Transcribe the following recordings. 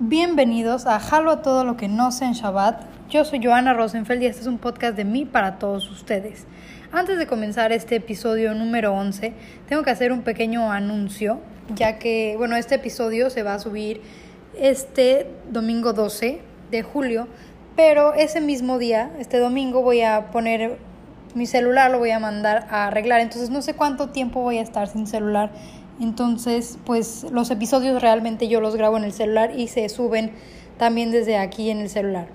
Bienvenidos a Jalo a todo lo que no sé en Shabbat. Yo soy Joana Rosenfeld y este es un podcast de mí para todos ustedes. Antes de comenzar este episodio número 11, tengo que hacer un pequeño anuncio, ya que, bueno, este episodio se va a subir este domingo 12 de julio, pero ese mismo día, este domingo, voy a poner mi celular, lo voy a mandar a arreglar, entonces no sé cuánto tiempo voy a estar sin celular entonces, pues los episodios realmente yo los grabo en el celular y se suben también desde aquí en el celular.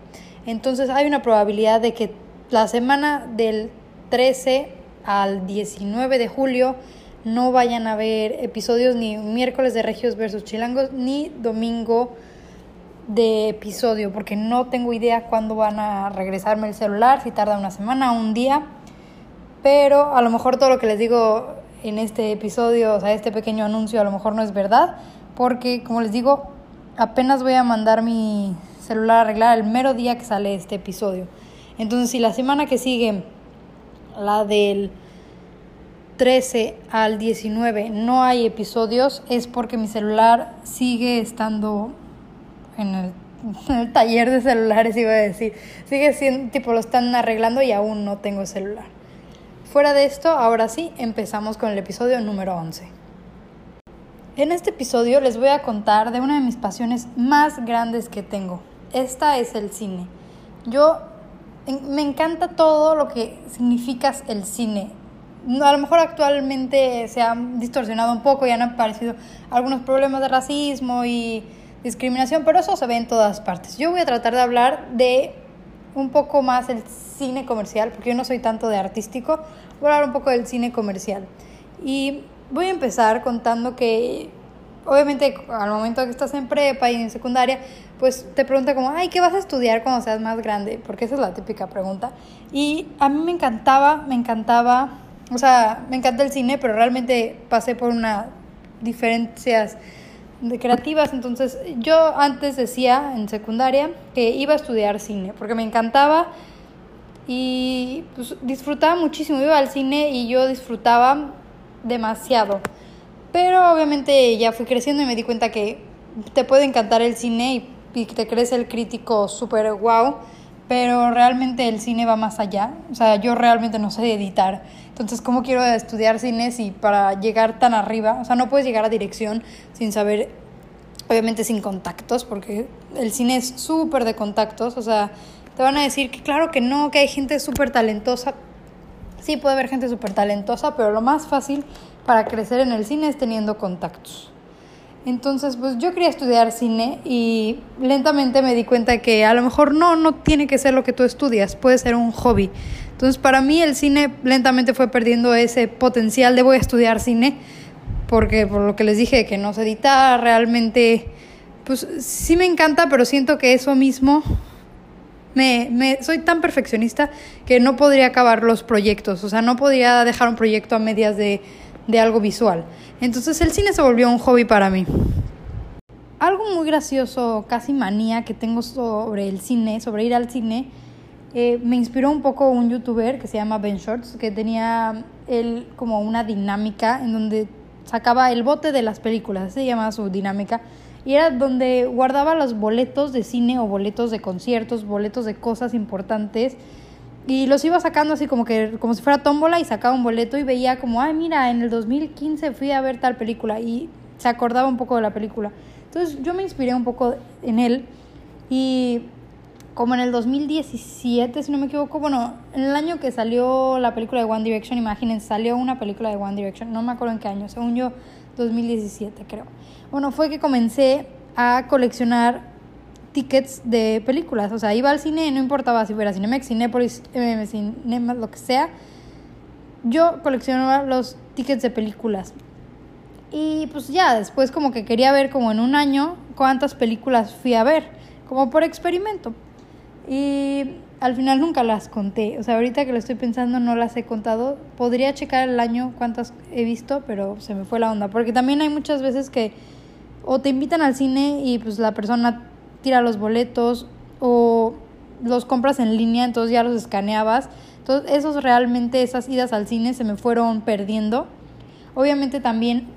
Entonces hay una probabilidad de que la semana del 13 al 19 de julio no vayan a haber episodios ni miércoles de Regios versus Chilangos ni domingo de episodio porque no tengo idea cuándo van a regresarme el celular, si tarda una semana un día. Pero a lo mejor todo lo que les digo en este episodio, o sea, este pequeño anuncio a lo mejor no es verdad, porque como les digo, apenas voy a mandar mi celular a arreglar el mero día que sale este episodio. Entonces, si la semana que sigue, la del 13 al 19, no hay episodios, es porque mi celular sigue estando en el, taller de celulares, iba a decir. Sigue siendo, tipo, lo están arreglando y aún no tengo celular. Fuera de esto, ahora sí, empezamos con el episodio número 11. En este episodio les voy a contar de una de mis pasiones más grandes que tengo. Esta es el cine. Yo me encanta todo lo que significa el cine. A lo mejor actualmente se ha distorsionado un poco y han aparecido algunos problemas de racismo y discriminación, pero eso se ve en todas partes. Yo voy a tratar de hablar de un poco más el cine comercial, porque yo no soy tanto de artístico, voy a hablar un poco del cine comercial. Y voy a empezar contando que, obviamente, al momento que estás en prepa y en secundaria, pues te pregunta como, ay, ¿qué vas a estudiar cuando seas más grande? Porque esa es la típica pregunta. Y a mí me encantaba, me encantaba, o sea, me encanta el cine, pero realmente pasé por unas diferencias de creativas. Entonces, yo antes decía en secundaria que iba a estudiar cine, porque me encantaba y pues, disfrutaba muchísimo. Iba al cine y yo disfrutaba demasiado. Pero obviamente ya fui creciendo y me di cuenta que te puede encantar el cine y, te crees el crítico súper wow, pero realmente el cine va más allá. O sea, yo realmente no sé editar. Entonces, ¿cómo quiero estudiar cine si para llegar tan arriba, o sea, no puedes llegar a dirección sin saber, obviamente sin contactos, porque el cine es súper de contactos, o sea, te van a decir que claro que no, que hay gente súper talentosa. Sí, puede haber gente súper talentosa, pero lo más fácil para crecer en el cine es teniendo contactos. Entonces, pues yo quería estudiar cine y lentamente me di cuenta que a lo mejor no, no tiene que ser lo que tú estudias, puede ser un hobby. Entonces, para mí el cine lentamente fue perdiendo ese potencial de voy a estudiar cine, porque por lo que les dije que no sé editar, realmente, pues sí me encanta, pero siento que eso mismo me, me, soy tan perfeccionista que no podría acabar los proyectos, o sea, no podría dejar un proyecto a medias de, de algo visual. Entonces el cine se volvió un hobby para mí. Algo muy gracioso, casi manía que tengo sobre el cine, sobre ir al cine, eh, me inspiró un poco un youtuber que se llama Ben Shorts, que tenía él como una dinámica en donde sacaba el bote de las películas, se llamaba su dinámica, y era donde guardaba los boletos de cine o boletos de conciertos, boletos de cosas importantes y los iba sacando así como que como si fuera tómbola y sacaba un boleto y veía como, ay, mira, en el 2015 fui a ver tal película y se acordaba un poco de la película. Entonces yo me inspiré un poco en él y como en el 2017, si no me equivoco, bueno, en el año que salió la película de One Direction, imagínense, salió una película de One Direction, no me acuerdo en qué año, según yo 2017 creo. Bueno, fue que comencé a coleccionar tickets de películas. O sea, iba al cine, no importaba si fuera Cinemex, Cinépolis, MM, Cinema, lo que sea. Yo coleccionaba los tickets de películas. Y pues ya, después como que quería ver como en un año cuántas películas fui a ver, como por experimento. Y al final nunca las conté. O sea, ahorita que lo estoy pensando no las he contado. Podría checar el año cuántas he visto, pero se me fue la onda. Porque también hay muchas veces que o te invitan al cine y pues la persona tira los boletos o los compras en línea, entonces ya los escaneabas. Entonces esos realmente, esas idas al cine se me fueron perdiendo. Obviamente también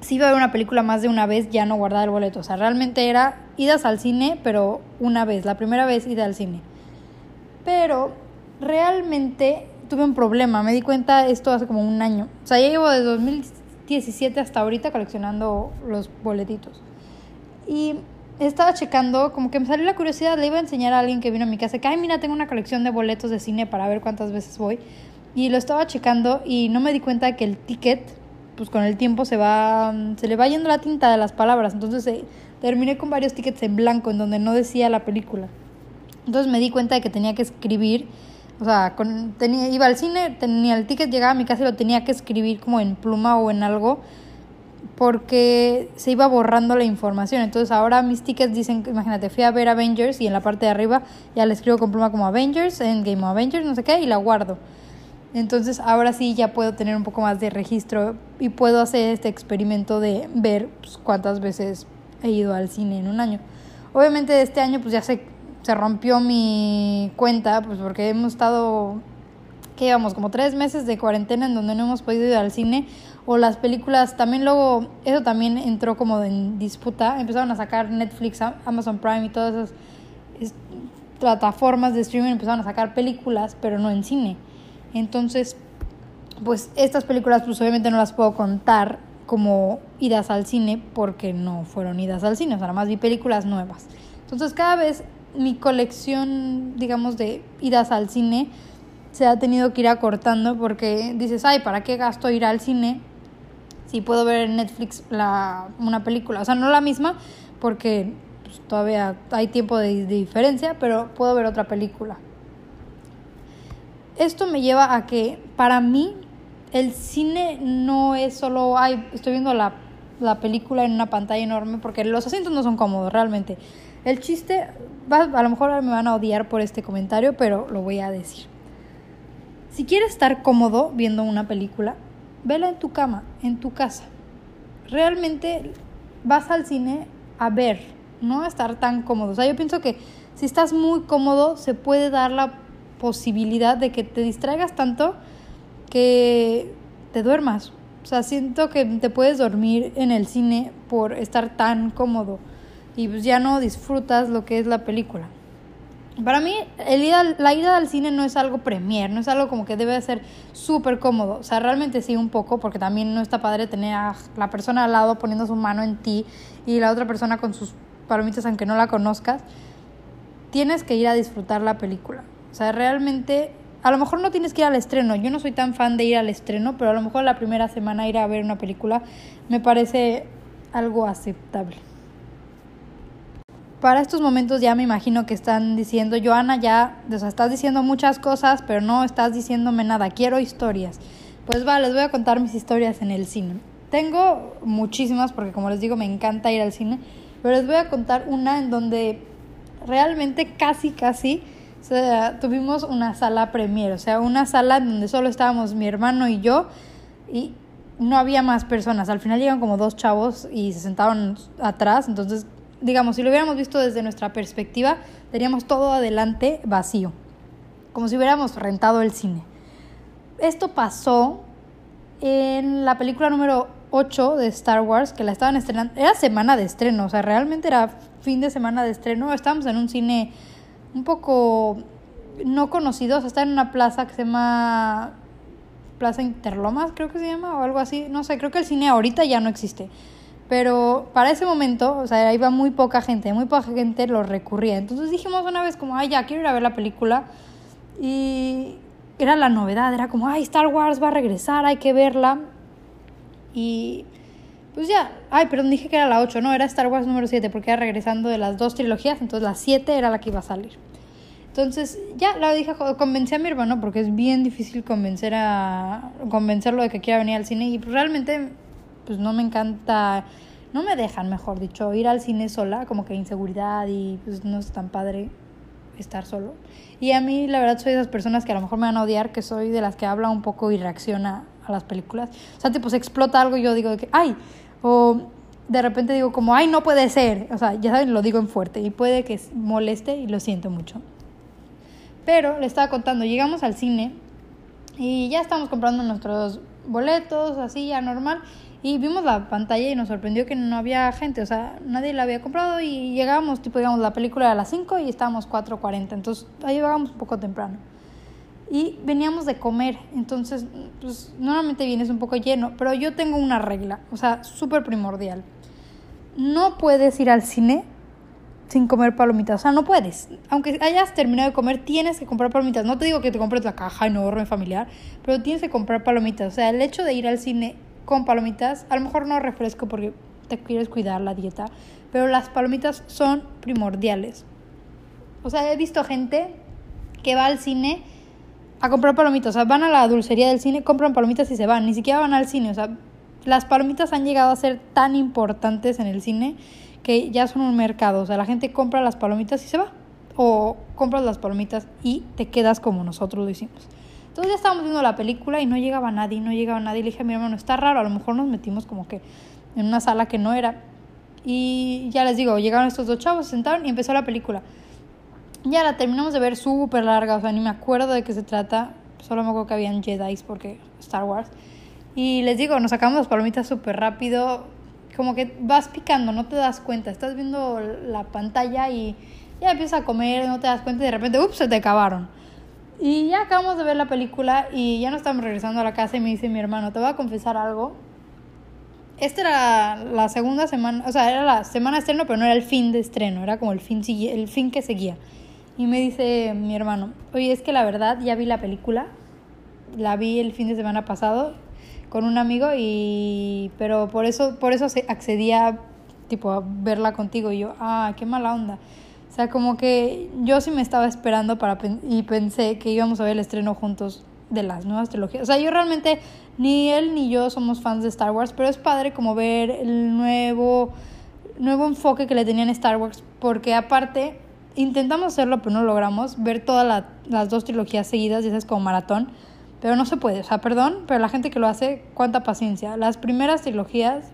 si iba a ver una película más de una vez, ya no guardaba el boleto. O sea, realmente era idas al cine, pero una vez, la primera vez ida al cine. Pero realmente tuve un problema, me di cuenta esto hace como un año. O sea, ya llevo de 2017 hasta ahorita coleccionando los boletitos. Y estaba checando, como que me salió la curiosidad, le iba a enseñar a alguien que vino a mi casa que, ay, mira, tengo una colección de boletos de cine para ver cuántas veces voy. Y lo estaba checando y no me di cuenta que el ticket, pues con el tiempo se va, se le va yendo la tinta de las palabras. Entonces eh, terminé con varios tickets en blanco en donde no decía la película. Entonces me di cuenta de que tenía que escribir, o sea, con, tenía, iba al cine, tenía el ticket, llegaba a mi casa y lo tenía que escribir como en pluma o en algo porque se iba borrando la información. Entonces ahora mis tickets dicen, imagínate, fui a ver Avengers y en la parte de arriba ya le escribo con pluma como Avengers, en Game of Avengers, no sé qué, y la guardo. Entonces ahora sí ya puedo tener un poco más de registro y puedo hacer este experimento de ver pues, cuántas veces he ido al cine en un año. Obviamente este año pues ya se, se rompió mi cuenta pues porque hemos estado, que llevamos como tres meses de cuarentena en donde no hemos podido ir al cine o las películas también luego eso también entró como en disputa empezaron a sacar Netflix Amazon Prime y todas esas plataformas de streaming empezaron a sacar películas pero no en cine entonces, pues estas películas pues obviamente no las puedo contar como idas al cine porque no fueron idas al cine, o sea, nada más vi películas nuevas. Entonces cada vez mi colección, digamos, de idas al cine se ha tenido que ir acortando porque dices, ay, ¿para qué gasto ir al cine si puedo ver en Netflix la, una película? O sea, no la misma porque pues, todavía hay tiempo de diferencia, pero puedo ver otra película esto me lleva a que para mí el cine no es solo, ay, estoy viendo la, la película en una pantalla enorme, porque los asientos no son cómodos realmente. El chiste, va, a lo mejor me van a odiar por este comentario, pero lo voy a decir. Si quieres estar cómodo viendo una película, vela en tu cama, en tu casa. Realmente vas al cine a ver, no a estar tan cómodo. O sea, yo pienso que si estás muy cómodo, se puede dar la posibilidad de que te distraigas tanto que te duermas. O sea, siento que te puedes dormir en el cine por estar tan cómodo y pues ya no disfrutas lo que es la película. Para mí, el la ida al cine no es algo premier, no es algo como que debe ser súper cómodo. O sea, realmente sí un poco, porque también no está padre tener a la persona al lado poniendo su mano en ti y la otra persona con sus palomitas aunque no la conozcas. Tienes que ir a disfrutar la película. O sea, realmente, a lo mejor no tienes que ir al estreno. Yo no soy tan fan de ir al estreno, pero a lo mejor la primera semana ir a ver una película me parece algo aceptable. Para estos momentos ya me imagino que están diciendo, Joana, ya, o sea, estás diciendo muchas cosas, pero no estás diciéndome nada, quiero historias. Pues va, les voy a contar mis historias en el cine. Tengo muchísimas porque como les digo me encanta ir al cine, pero les voy a contar una en donde realmente casi, casi tuvimos una sala premier, o sea, una sala donde solo estábamos mi hermano y yo y no había más personas. Al final llegan como dos chavos y se sentaron atrás, entonces, digamos, si lo hubiéramos visto desde nuestra perspectiva, teníamos todo adelante vacío, como si hubiéramos rentado el cine. Esto pasó en la película número 8 de Star Wars, que la estaban estrenando, era semana de estreno, o sea, realmente era fin de semana de estreno, estábamos en un cine un poco no conocidos. Está en una plaza que se llama Plaza Interlomas, creo que se llama, o algo así. No sé, creo que el cine ahorita ya no existe. Pero para ese momento, o sea, iba muy poca gente, muy poca gente lo recurría. Entonces dijimos una vez como, ay, ya quiero ir a ver la película. Y era la novedad, era como, ay, Star Wars va a regresar, hay que verla. Y pues ya, ay, perdón, dije que era la 8, no, era Star Wars número 7, porque era regresando de las dos trilogías, entonces la 7 era la que iba a salir. Entonces, ya la dije, convencí a mi hermano, porque es bien difícil convencer a convencerlo de que quiera venir al cine, y pues realmente, pues no me encanta, no me dejan, mejor dicho, ir al cine sola, como que inseguridad y pues no es tan padre estar solo. Y a mí, la verdad, soy de esas personas que a lo mejor me van a odiar, que soy de las que habla un poco y reacciona a las películas. O sea, tipo, se explota algo y yo digo que, ay, o de repente digo como, ay, no puede ser. O sea, ya saben, lo digo en fuerte y puede que moleste y lo siento mucho. Pero le estaba contando, llegamos al cine y ya estamos comprando nuestros boletos, así ya normal. Y vimos la pantalla y nos sorprendió que no había gente, o sea, nadie la había comprado y llegábamos, tipo, digamos, la película era a las 5 y estábamos 4.40, entonces ahí llegábamos un poco temprano. Y veníamos de comer, entonces, pues normalmente vienes un poco lleno, pero yo tengo una regla, o sea, súper primordial. No puedes ir al cine sin comer palomitas. O sea, no puedes. Aunque hayas terminado de comer, tienes que comprar palomitas. No te digo que te compres la caja enorme familiar, pero tienes que comprar palomitas. O sea, el hecho de ir al cine con palomitas, a lo mejor no refresco porque te quieres cuidar la dieta, pero las palomitas son primordiales. O sea, he visto gente que va al cine a comprar palomitas. O sea, van a la dulcería del cine, compran palomitas y se van. Ni siquiera van al cine. O sea, las palomitas han llegado a ser tan importantes en el cine que ya son un mercado, o sea, la gente compra las palomitas y se va, o compras las palomitas y te quedas como nosotros lo hicimos. Entonces ya estábamos viendo la película y no llegaba nadie, no llegaba nadie, le dije a mi hermano, está raro, a lo mejor nos metimos como que en una sala que no era. Y ya les digo, llegaron estos dos chavos, se sentaron y empezó la película. Ya la terminamos de ver súper larga, o sea, ni me acuerdo de qué se trata, solo me acuerdo que habían Jedi porque Star Wars. Y les digo, nos sacamos las palomitas súper rápido, como que vas picando, no te das cuenta, estás viendo la pantalla y ya empiezas a comer, no te das cuenta y de repente, ups, se te acabaron. Y ya acabamos de ver la película y ya nos estamos regresando a la casa y me dice mi hermano, te voy a confesar algo. Esta era la segunda semana, o sea, era la semana de estreno, pero no era el fin de estreno, era como el fin, el fin que seguía. Y me dice mi hermano, oye, es que la verdad ya vi la película, la vi el fin de semana pasado con un amigo y pero por eso por eso accedía tipo a verla contigo y yo ah qué mala onda o sea como que yo sí me estaba esperando para y pensé que íbamos a ver el estreno juntos de las nuevas trilogías o sea yo realmente ni él ni yo somos fans de Star Wars pero es padre como ver el nuevo nuevo enfoque que le tenían Star Wars porque aparte intentamos hacerlo pero no logramos ver todas las dos trilogías seguidas y es como maratón pero no se puede, o sea, perdón, pero la gente que lo hace, cuánta paciencia. Las primeras trilogías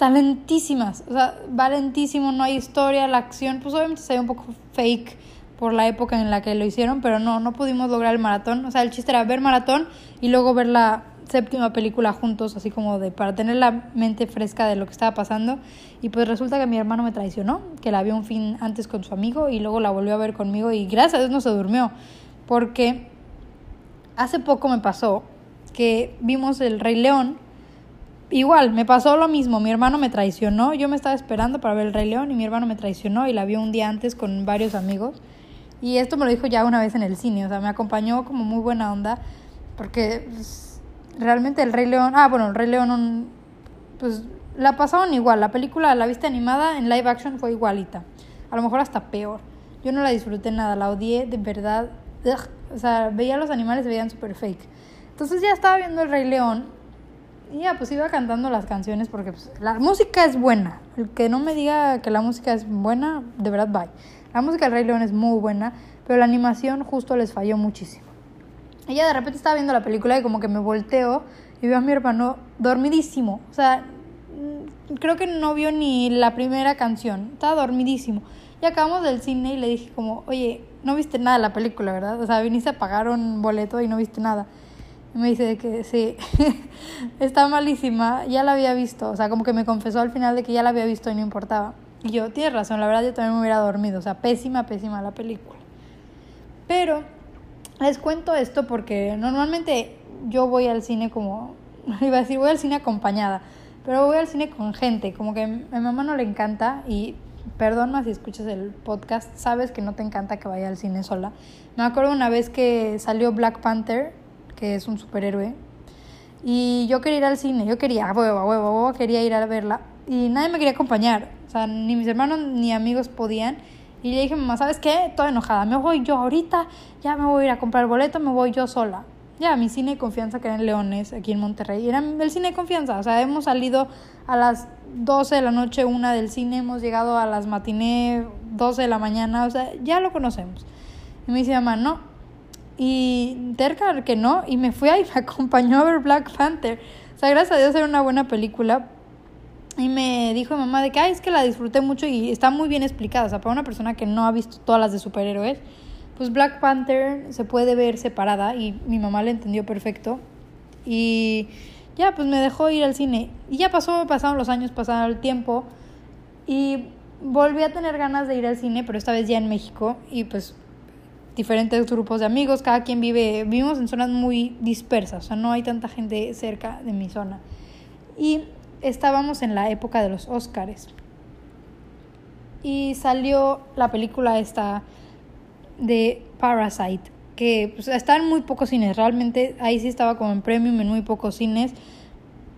están lentísimas, o sea, va lentísimo, no hay historia, la acción, pues obviamente se ve un poco fake por la época en la que lo hicieron, pero no, no pudimos lograr el maratón. O sea, el chiste era ver maratón y luego ver la séptima película juntos, así como de para tener la mente fresca de lo que estaba pasando. Y pues resulta que mi hermano me traicionó, que la vio un fin antes con su amigo y luego la volvió a ver conmigo y gracias a Dios no se durmió, porque hace poco me pasó que vimos el Rey León. Igual, me pasó lo mismo. Mi hermano me traicionó. Yo me estaba esperando para ver el Rey León y mi hermano me traicionó y la vio un día antes con varios amigos. Y esto me lo dijo ya una vez en el cine. O sea, me acompañó como muy buena onda. Porque pues, realmente el Rey León. Ah, bueno, el Rey León. pues la pasaron igual. La película, la vista animada en live action fue igualita. A lo mejor hasta peor. Yo no la disfruté nada. La odié de verdad. O sea, veía los animales, veían súper fake. Entonces ya estaba viendo El Rey León y ya pues iba cantando las canciones porque pues, la música es buena. El que no me diga que la música es buena, de verdad, bye. La música del Rey León es muy buena, pero la animación justo les falló muchísimo. Ya de repente estaba viendo la película y como que me volteo y veo a mi hermano dormidísimo. O sea, mm, creo que no vio ni la primera canción. Estaba dormidísimo. Y acabamos del cine y le dije como, oye, no viste nada de la película, ¿verdad? O sea, viniste a pagar un boleto y no viste nada. Me dice que sí, está malísima, ya la había visto. O sea, como que me confesó al final de que ya la había visto y no importaba. Y yo, tienes razón, la verdad yo también me hubiera dormido. O sea, pésima, pésima la película. Pero les cuento esto porque normalmente yo voy al cine como, iba a decir, voy al cine acompañada, pero voy al cine con gente, como que a mi mamá no le encanta y perdón si escuchas el podcast, sabes que no te encanta que vaya al cine sola. Me acuerdo una vez que salió Black Panther, que es un superhéroe, y yo quería ir al cine, yo quería, huevo, huevo, huevo, quería ir a verla, y nadie me quería acompañar, o sea, ni mis hermanos ni amigos podían. Y le dije, mamá, ¿sabes qué? Toda enojada, me voy yo ahorita, ya me voy a ir a comprar boleto, me voy yo sola. Ya, mi cine de confianza que era en Leones, aquí en Monterrey, era el cine de confianza, o sea, hemos salido a las 12 de la noche, una del cine, hemos llegado a las matiné 12 de la mañana, o sea, ya lo conocemos. Y me dice mamá, no. Y terca que no, y me fui ahí, me acompañó a ver Black Panther. O sea, gracias a Dios era una buena película. Y me dijo mamá de que, ay, es que la disfruté mucho y está muy bien explicada. O sea, para una persona que no ha visto todas las de superhéroes, pues Black Panther se puede ver separada y mi mamá la entendió perfecto. Y ya, pues me dejó ir al cine. Y ya pasó, pasaron los años, pasaron el tiempo. Y volví a tener ganas de ir al cine, pero esta vez ya en México. Y pues diferentes grupos de amigos, cada quien vive, vivimos en zonas muy dispersas, o sea, no hay tanta gente cerca de mi zona. Y estábamos en la época de los Óscares. Y salió la película esta de Parasite, que pues, está en muy pocos cines, realmente ahí sí estaba como en premium en muy pocos cines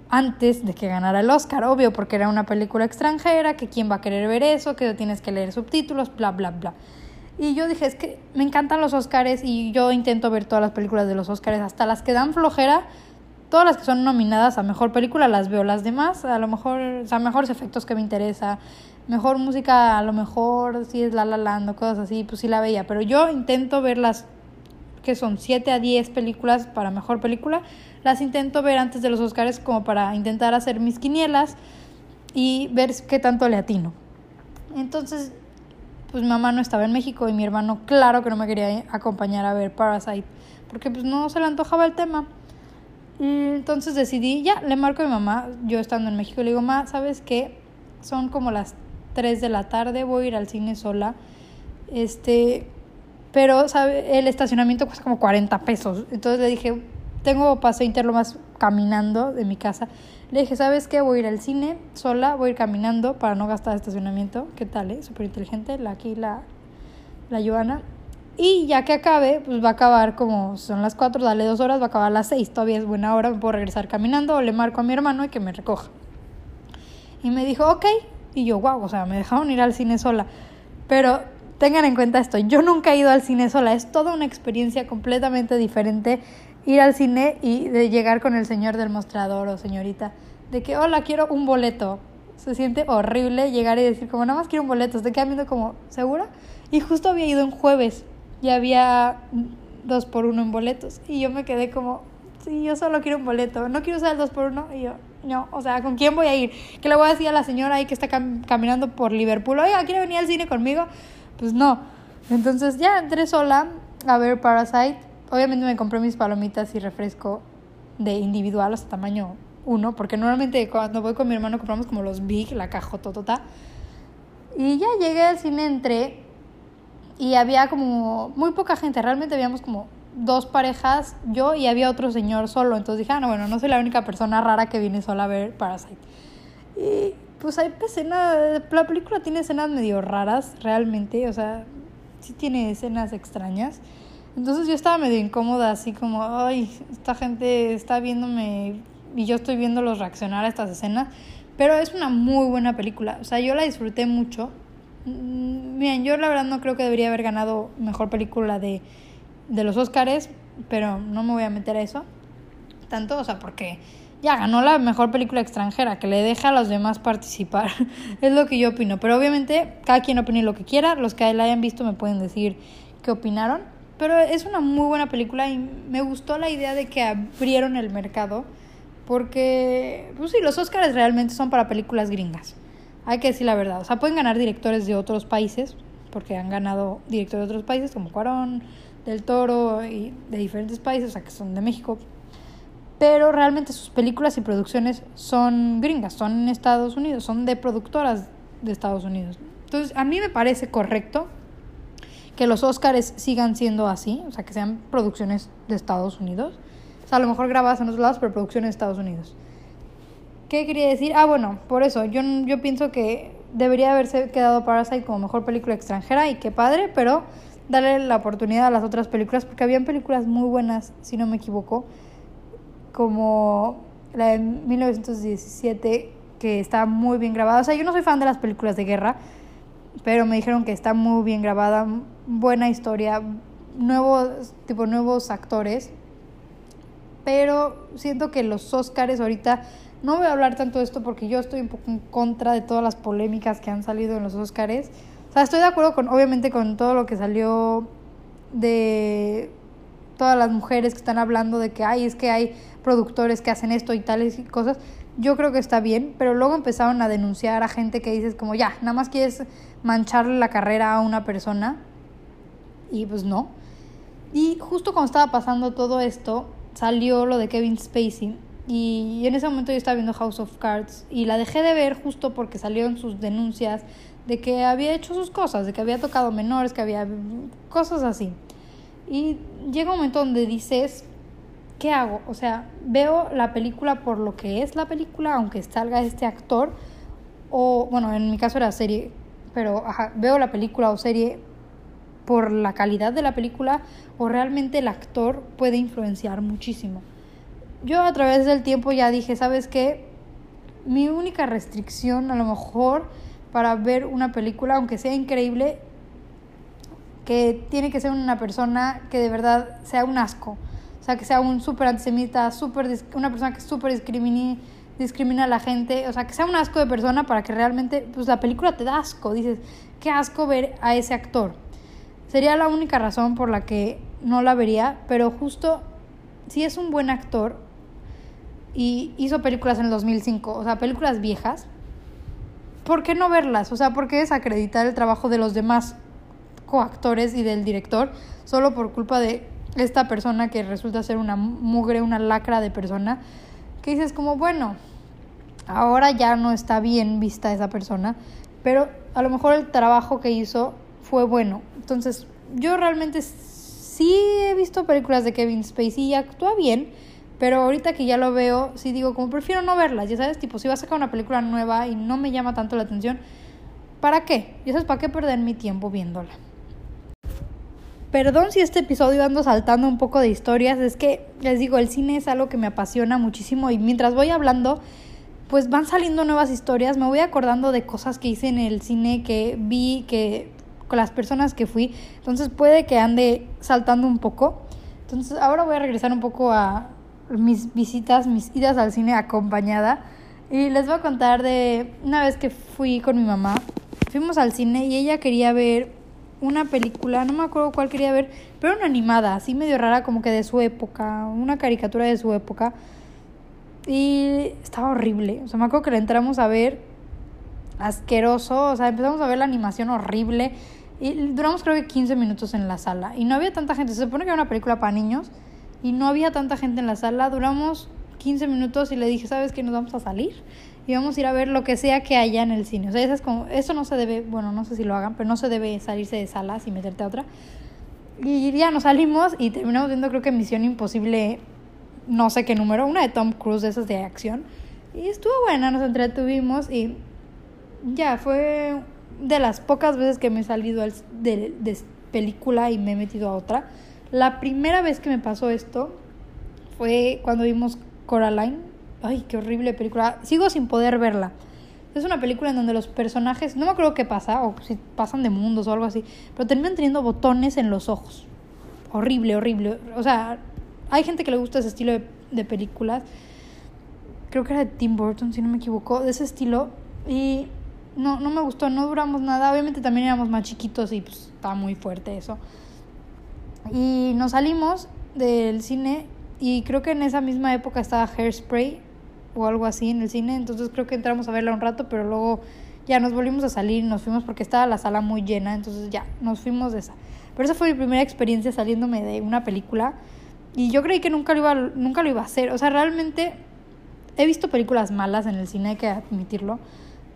antes de que ganara el Oscar, obvio, porque era una película extranjera, que quién va a querer ver eso, que tienes que leer subtítulos, bla, bla, bla. Y yo dije, es que me encantan los Oscars y yo intento ver todas las películas de los Oscars, hasta las que dan flojera, todas las que son nominadas a mejor película las veo, las demás a lo mejor, o sea, mejores efectos que me interesa, mejor música, a lo mejor si es La La Land o cosas así, pues sí la veía, pero yo intento ver las que son 7 a 10 películas para mejor película, las intento ver antes de los Oscars como para intentar hacer mis quinielas y ver qué tanto le atino. Entonces, pues mi mamá no estaba en México y mi hermano claro que no me quería acompañar a ver Parasite, porque pues no se le antojaba el tema. Y entonces decidí, ya, le marco a mi mamá, yo estando en México, le digo, ma, ¿sabes qué? Son como las 3 de la tarde, voy a ir al cine sola. Este, pero ¿sabe? el estacionamiento cuesta como 40 pesos. Entonces le dije, tengo paseo interno más caminando de mi casa. Le dije, ¿sabes qué? Voy a ir al cine sola, voy a ir caminando para no gastar estacionamiento. ¿Qué tal, eh? Súper inteligente. La, aquí la, la Joana. Y ya que acabe, pues va a acabar como son las 4, dale dos horas, va a acabar a las 6. Todavía es buena hora, me puedo regresar caminando o le marco a mi hermano y que me recoja. Y me dijo, ok. Y yo, wow, o sea, me dejaron ir al cine sola. Pero tengan en cuenta esto, yo nunca he ido al cine sola, es toda una experiencia completamente diferente ir al cine y de llegar con el señor del mostrador o señorita, de que, hola, quiero un boleto. Se siente horrible llegar y decir como, nada más quiero un boleto, estoy quedando como, ¿segura? Y justo había ido en jueves y había dos por uno en boletos y yo me quedé como, sí, yo solo quiero un boleto, no quiero usar el dos por uno y yo, no, o sea, ¿con quién voy a ir? ¿Qué le voy a decir a la señora ahí que está caminando por Liverpool? Oiga, ¿quiere venir al cine conmigo? pues no. Entonces ya entré sola a ver Parasite. Obviamente me compré mis palomitas y refresco de individual, hasta tamaño 1, porque normalmente cuando voy con mi hermano compramos como los big, la cajototota. Y ya llegué al cine, entré y había como muy poca gente, realmente habíamos como dos parejas, yo y había otro señor solo, entonces dije, ah, no, bueno, no soy la única persona rara que viene sola a ver Parasite. Y pues hay escenas, la película tiene escenas medio raras realmente, o sea, sí tiene escenas extrañas. Entonces yo estaba medio incómoda, así como, ay, esta gente está viéndome y yo estoy viéndolos reaccionar a estas escenas. Pero es una muy buena película, o sea, yo la disfruté mucho. Mm, miren, yo la verdad no creo que debería haber ganado mejor película de, de los Oscars, pero no me voy a meter a eso. Tanto, o sea, porque ya ganó la mejor película extranjera, que le deja a los demás participar. es lo que yo opino. Pero obviamente cada quien opine lo que quiera. Los que la hayan visto me pueden decir qué opinaron. Pero es una muy buena película y me gustó la idea de que abrieron el mercado. Porque, pues sí, los Oscars realmente son para películas gringas. Hay que decir la verdad. O sea, pueden ganar directores de otros países, porque han ganado directores de otros países, como Cuarón, Del Toro y de diferentes países, o sea, que son de México, pero realmente sus películas y producciones son gringas, son en Estados Unidos, son de productoras de Estados Unidos. Entonces, a mí me parece correcto que los Oscars sigan siendo así, o sea, que sean producciones de Estados Unidos. O sea, a lo mejor grabadas en otros lados, pero producciones de Estados Unidos. ¿Qué quería decir? Ah, bueno, por eso, yo, yo pienso que debería haberse quedado Parasite como mejor película extranjera y qué padre, pero darle la oportunidad a las otras películas, porque habían películas muy buenas, si no me equivoco como la de 1917, que está muy bien grabada. O sea, yo no soy fan de las películas de guerra, pero me dijeron que está muy bien grabada, buena historia, nuevos, tipo nuevos actores. Pero siento que los Oscars ahorita, no voy a hablar tanto de esto porque yo estoy un poco en contra de todas las polémicas que han salido en los Oscars. O sea, estoy de acuerdo con, obviamente, con todo lo que salió de todas las mujeres que están hablando de que, ay, es que hay productores que hacen esto y tales cosas, yo creo que está bien, pero luego empezaron a denunciar a gente que dices como, ya, nada más quieres mancharle la carrera a una persona, y pues no. Y justo cuando estaba pasando todo esto, salió lo de Kevin Spacey, Y en ese momento yo estaba viendo House of Cards y la dejé de ver justo porque salieron sus denuncias de que había hecho sus cosas, de que había tocado menores, que había cosas así. Y llega un momento donde dices, ¿qué hago? O sea, veo la película por lo que es la película, aunque salga este actor, o bueno, en mi caso era serie, pero veo la película o serie por la calidad de la película o realmente el actor puede influenciar muchísimo. Yo a través del tiempo ya dije, ¿sabes qué? Mi única restricción a lo mejor para ver una película, aunque sea increíble, que tiene que ser una persona que de verdad sea un asco. O sea, que sea un súper antisemita, super, una persona que súper discrimina, a la gente. O sea, que sea un asco de persona para que realmente, pues la película te da asco. Dices, qué asco ver a ese actor. Sería la única razón por la que no la vería, pero justo si es un buen actor y hizo películas en el 2005, o sea, películas viejas, ¿por qué no verlas? O sea, ¿por qué desacreditar el trabajo de los demás coactores y del director solo por culpa de esta persona que resulta ser una mugre, una lacra de persona? Que dices como, bueno, ahora ya no está bien vista esa persona, pero a lo mejor el trabajo que hizo fue bueno. Entonces, yo realmente sí he visto películas de Kevin Spacey y actúa bien, pero ahorita que ya lo veo, sí digo, como prefiero no verlas, ya sabes, tipo, si va a sacar una película nueva y no me llama tanto la atención, ¿para qué? Ya sabes, ¿para qué perder mi tiempo viéndola? Perdón si este episodio ando saltando un poco de historias, es que les digo, el cine es algo que me apasiona muchísimo y mientras voy hablando, pues van saliendo nuevas historias, me voy acordando de cosas que hice en el cine, que vi, que con las personas que fui, entonces puede que ande saltando un poco. Entonces ahora voy a regresar un poco a mis visitas, mis idas al cine acompañada. Y les voy a contar de una vez que fui con mi mamá. Fuimos al cine y ella quería ver una película, no me acuerdo cuál quería ver, pero una animada, así medio rara, como que de su época, una caricatura de su época. Y estaba horrible. O sea, me acuerdo que la entramos a ver asqueroso. O sea, empezamos a ver la animación horrible. Y duramos creo que 15 minutos en la sala. Y no había tanta gente. Se supone que era una película para niños y no había tanta gente en la sala. Duramos 15 minutos y le dije, ¿sabes qué? Nos vamos a salir y vamos a ir a ver lo que sea que haya en el cine. O sea, eso, es como, eso no se debe, bueno, no sé si lo hagan, pero no se debe salirse de salas y meterte a otra. Y ya nos salimos y terminamos viendo creo que Misión Imposible, no sé qué número, una de Tom Cruise, de esas de acción. Y estuvo buena, nos entretuvimos y ya, fue de las pocas veces que me he salido de, de película y me he metido a otra. La primera vez que me pasó esto fue cuando vimos Coraline. Ay, qué horrible película. Sigo sin poder verla. Es una película en donde los personajes, no me acuerdo qué pasa, o si pasan de mundos o algo así, pero terminan teniendo botones en los ojos. Horrible, horrible. O sea, hay gente que le gusta ese estilo de, películas. Creo que era de Tim Burton, si no me equivoco, de ese estilo. Y no, no me gustó, no duramos nada. Obviamente también éramos más chiquitos y pues estaba muy fuerte eso. Y nos salimos del cine y creo que en esa misma época estaba Hairspray o algo así en el cine, entonces creo que entramos a verla un rato, pero luego ya nos volvimos a salir, nos fuimos porque estaba la sala muy llena, entonces ya, nos fuimos de esa. Pero esa fue mi primera experiencia saliéndome de una película y yo creí que nunca lo iba, nunca lo iba a hacer, o sea, realmente he visto películas malas en el cine, hay que admitirlo,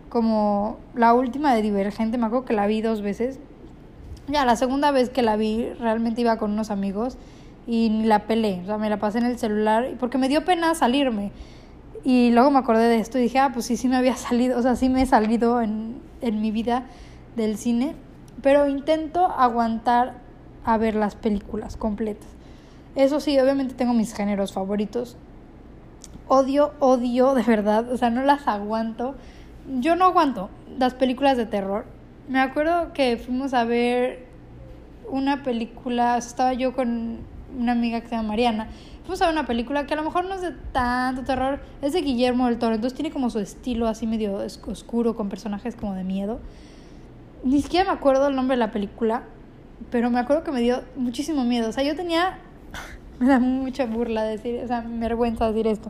como la última de Divergente, me acuerdo que la vi dos veces ya, la segunda vez que la vi, realmente iba con unos amigos y ni la pelé. O sea, me la pasé en el celular porque me dio pena salirme. Y luego me acordé de esto y dije, ah, pues sí, sí me había salido, o sea, sí me he salido en, en mi vida del cine. Pero intento aguantar a ver las películas completas. Eso sí, obviamente tengo mis géneros favoritos. Odio, odio, de verdad, o sea, no las aguanto. Yo no aguanto las películas de terror me acuerdo que fuimos a ver una película, estaba yo con una amiga que se llama Mariana. Fuimos a ver una película que a lo mejor no es de tanto terror, es de Guillermo del Toro, entonces tiene como su estilo así medio oscuro, con personajes como de miedo. Ni siquiera me acuerdo el nombre de la película, pero me acuerdo que me dio muchísimo miedo. O sea, yo tenía. me da mucha burla decir, o sea, me vergüenza decir esto.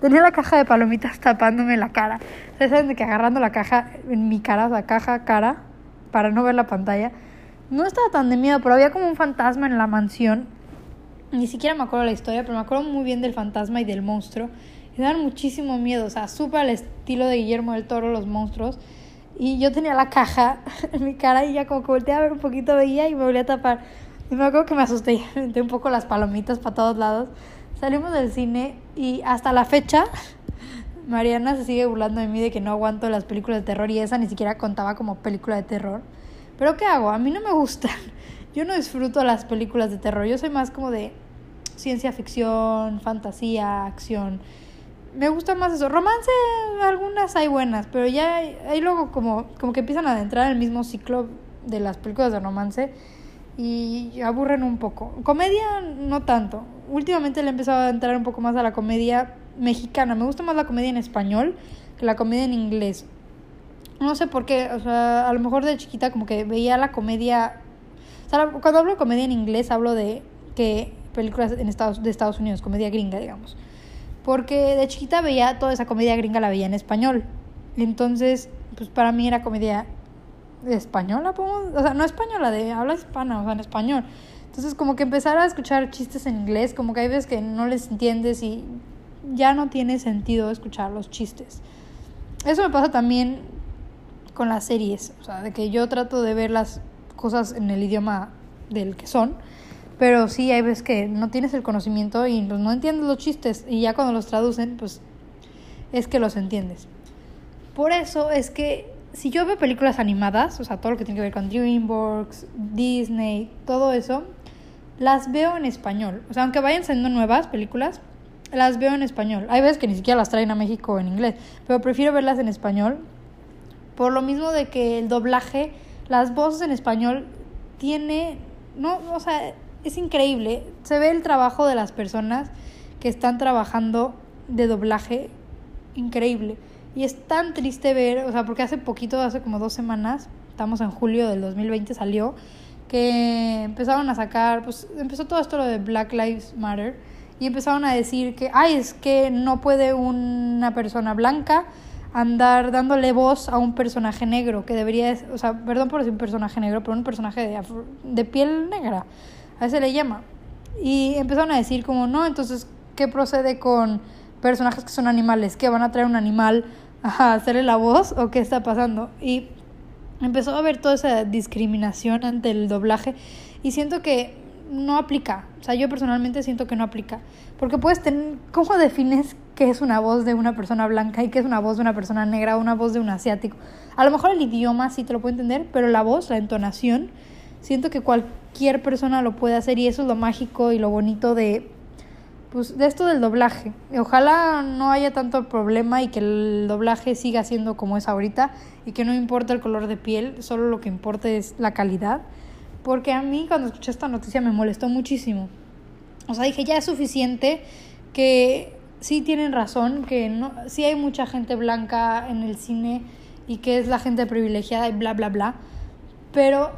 Tenía la caja de palomitas tapándome la cara. ¿Sabes? De que agarrando la caja en mi cara, la caja, cara, para no ver la pantalla. No estaba tan de miedo, pero había como un fantasma en la mansión. Ni siquiera me acuerdo la historia, pero me acuerdo muy bien del fantasma y del monstruo. Y dan muchísimo miedo, o sea, súper al estilo de Guillermo del Toro, los monstruos. Y yo tenía la caja en mi cara y ya como que volteé a ver un poquito, veía y me volví a tapar. Y me acuerdo que me asusté, metí un poco las palomitas para todos lados. Salimos del cine y hasta la fecha Mariana se sigue burlando de mí de que no aguanto las películas de terror y esa ni siquiera contaba como película de terror. Pero ¿qué hago? A mí no me gustan. Yo no disfruto las películas de terror. Yo soy más como de ciencia ficción, fantasía, acción. Me gusta más eso. Romance, algunas hay buenas, pero ya hay luego como, como que empiezan a entrar en el mismo ciclo de las películas de romance y aburren un poco. Comedia, no tanto. Últimamente le he empezado a entrar un poco más a la comedia mexicana. Me gusta más la comedia en español que la comedia en inglés. No sé por qué, o sea, a lo mejor de chiquita como que veía la comedia o sea, cuando hablo de comedia en inglés, hablo de que películas en Estados, de Estados Unidos, comedia gringa, digamos. Porque de chiquita veía toda esa comedia gringa, la veía en español. Entonces, pues para mí era comedia española, o sea, no española, de habla hispana, o sea, en español. Entonces, como que empezar a escuchar chistes en inglés, como que hay veces que no les entiendes y ya no tiene sentido escuchar los chistes. Eso me pasa también con las series, o sea, de que yo trato de verlas cosas en el idioma del que son, pero sí hay veces que no tienes el conocimiento y pues, no entiendes los chistes y ya cuando los traducen, pues es que los entiendes. Por eso es que si yo veo películas animadas, o sea, todo lo que tiene que ver con DreamWorks, Disney, todo eso, las veo en español. O sea, aunque vayan saliendo nuevas películas, las veo en español. Hay veces que ni siquiera las traen a México en inglés, pero prefiero verlas en español por lo mismo de que el doblaje las voces en español tiene, no, o sea, es increíble. Se ve el trabajo de las personas que están trabajando de doblaje increíble. Y es tan triste ver, o sea, porque hace poquito, hace como dos semanas, estamos en julio del 2020, salió, que empezaron a sacar, pues empezó todo esto lo de Black Lives Matter, y empezaron a decir que, ay, es que no puede una persona blanca andar dándole voz a un personaje negro, que debería, o sea, perdón por decir un personaje negro, pero un personaje de, de piel negra, a ese le llama. Y empezaron a decir como, no, entonces, ¿qué procede con personajes que son animales? ¿Que van a traer un animal a hacerle la voz o qué está pasando? Y empezó a haber toda esa discriminación ante el doblaje y siento que no aplica. O sea, yo personalmente siento que no aplica. Porque puedes tener, ¿cómo defines qué es una voz de una persona blanca y qué es una voz de una persona negra o una voz de un asiático? A lo mejor el idioma sí te lo puedo entender, pero la voz, la entonación, siento que cualquier persona lo puede hacer y eso es lo mágico y lo bonito de pues de esto del doblaje. Ojalá no haya tanto problema y que el doblaje siga siendo como es ahorita y que no importa el color de piel, solo lo que importa es la calidad porque a mí cuando escuché esta noticia me molestó muchísimo. O sea, dije, ya es suficiente que sí tienen razón, que no, sí hay mucha gente blanca en el cine y que es la gente privilegiada y bla, bla, bla. Pero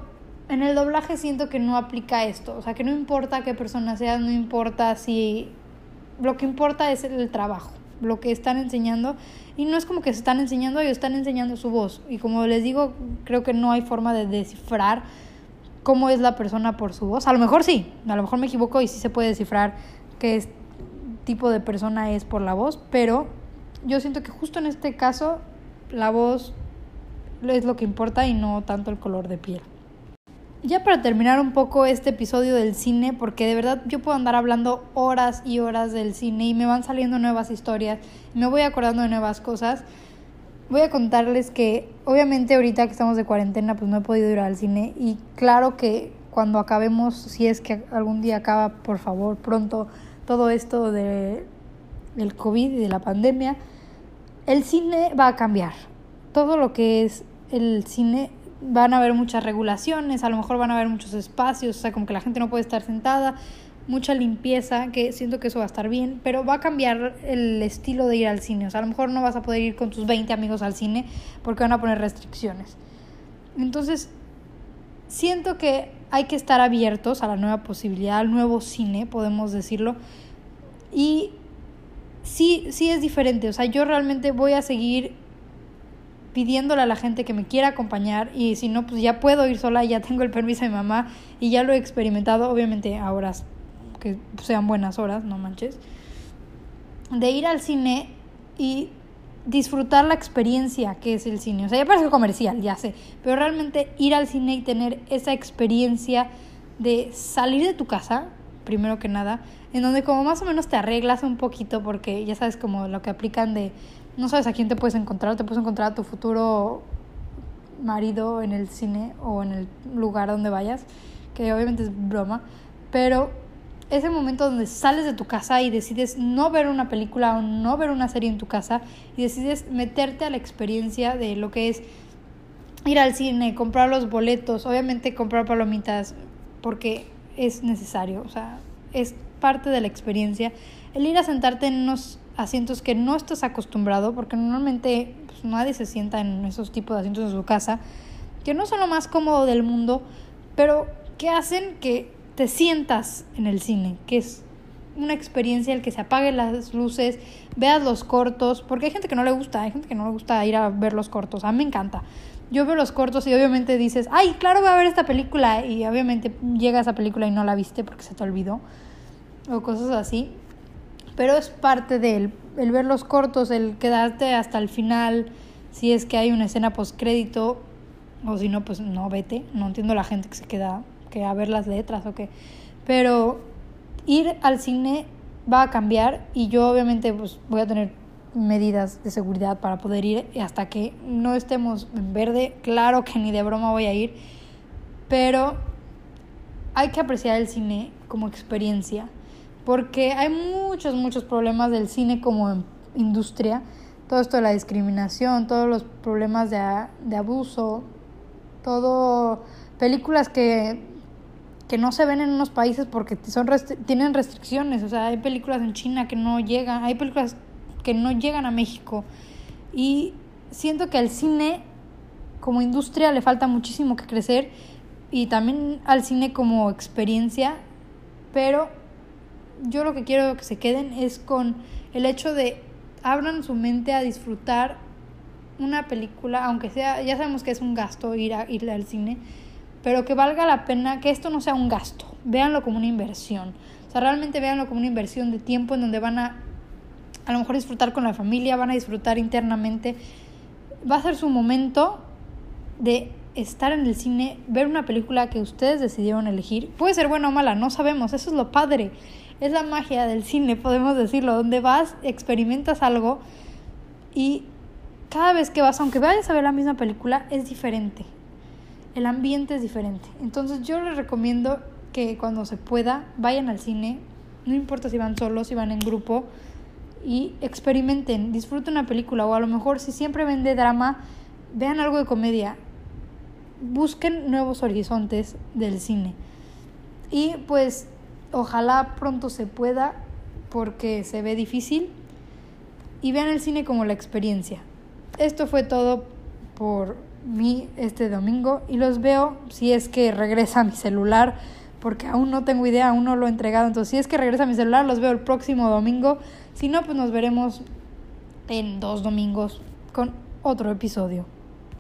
en el doblaje siento que no aplica esto. O sea, que no importa qué persona seas, no importa si... Lo que importa es el trabajo, lo que están enseñando. Y no es como que se están enseñando, ellos están enseñando su voz. Y como les digo, creo que no hay forma de descifrar cómo es la persona por su voz. A lo mejor sí, a lo mejor me equivoco y sí se puede descifrar qué tipo de persona es por la voz, pero yo siento que justo en este caso la voz es lo que importa y no tanto el color de piel. Ya para terminar un poco este episodio del cine, porque de verdad yo puedo andar hablando horas y horas del cine y me van saliendo nuevas historias, me voy acordando de nuevas cosas voy a contarles que obviamente ahorita que estamos de cuarentena pues no he podido ir al cine y claro que cuando acabemos, si es que algún día acaba, por favor, pronto todo esto de, del COVID y de la pandemia, el cine va a cambiar. Todo lo que es el cine van a haber muchas regulaciones, a lo mejor van a haber muchos espacios, o sea, como que la gente no puede estar sentada, mucha limpieza, que siento que eso va a estar bien, pero va a cambiar el estilo de ir al cine. O sea, a lo mejor no vas a poder ir con tus 20 amigos al cine porque van a poner restricciones. Entonces, siento que hay que estar abiertos a la nueva posibilidad, al nuevo cine, podemos decirlo. Y sí, sí es diferente. O sea, yo realmente voy a seguir pidiéndole a la gente que me quiera acompañar y si no, pues ya puedo ir sola, ya tengo el permiso de mi mamá y ya lo he experimentado, obviamente a horas que sean buenas horas, no manches. de ir al cine y disfrutar la experiencia que es el cine. O sea, ya parece comercial, ya sé, pero realmente ir al cine y tener esa experiencia de salir de tu casa, primero que nada, en donde como más o menos te arreglas un poquito porque ya sabes como lo que aplican de no sabes a quién te puedes encontrar, te puedes encontrar a tu futuro marido en el cine o en el lugar donde vayas, que obviamente es broma, pero ese momento donde sales de tu casa y decides no ver una película o no ver una serie en tu casa y decides meterte a la experiencia de lo que es ir al cine, comprar los boletos, obviamente comprar palomitas porque es necesario, o sea, es parte de la experiencia. El ir a sentarte en unos asientos que no estás acostumbrado, porque normalmente pues, nadie se sienta en esos tipos de asientos en su casa, que no son lo más cómodo del mundo, pero que hacen que te sientas en el cine, que es una experiencia el que se apaguen las luces, veas los cortos, porque hay gente que no le gusta, hay gente que no le gusta ir a ver los cortos, a mí me encanta. Yo veo los cortos y obviamente dices, ay, claro, voy a ver esta película y obviamente llega esa película y no la viste porque se te olvidó o cosas así. Pero es parte de el ver los cortos, el quedarte hasta el final, si es que hay una escena post crédito o si no, pues no vete. No entiendo la gente que se queda que a ver las letras o qué. Pero ir al cine va a cambiar y yo obviamente pues voy a tener medidas de seguridad para poder ir hasta que no estemos en verde. Claro que ni de broma voy a ir, pero hay que apreciar el cine como experiencia porque hay muchos, muchos problemas del cine como industria. Todo esto de la discriminación, todos los problemas de, de abuso, todo películas que que no se ven en unos países porque son tienen restricciones. O sea, hay películas en China que no llegan, hay películas que no llegan a México. Y siento que al cine como industria le falta muchísimo que crecer y también al cine como experiencia, pero yo lo que quiero que se queden es con el hecho de abran su mente a disfrutar una película, aunque sea, ya sabemos que es un gasto ir, a, ir al cine, pero que valga la pena que esto no sea un gasto, véanlo como una inversión. O sea, realmente véanlo como una inversión de tiempo en donde van a a lo mejor disfrutar con la familia, van a disfrutar internamente. Va a ser su momento de estar en el cine, ver una película que ustedes decidieron elegir. Puede ser buena o mala, no sabemos, eso es lo padre. Es la magia del cine, podemos decirlo, donde vas, experimentas algo y cada vez que vas, aunque vayas a ver la misma película, es diferente el ambiente es diferente. Entonces yo les recomiendo que cuando se pueda vayan al cine, no importa si van solos, si van en grupo, y experimenten, disfruten una película o a lo mejor si siempre ven de drama, vean algo de comedia, busquen nuevos horizontes del cine. Y pues ojalá pronto se pueda porque se ve difícil y vean el cine como la experiencia. Esto fue todo por mí este domingo y los veo si es que regresa mi celular, porque aún no tengo idea, aún no lo he entregado. Entonces, si es que regresa mi celular, los veo el próximo domingo. Si no, pues nos veremos en dos domingos con otro episodio.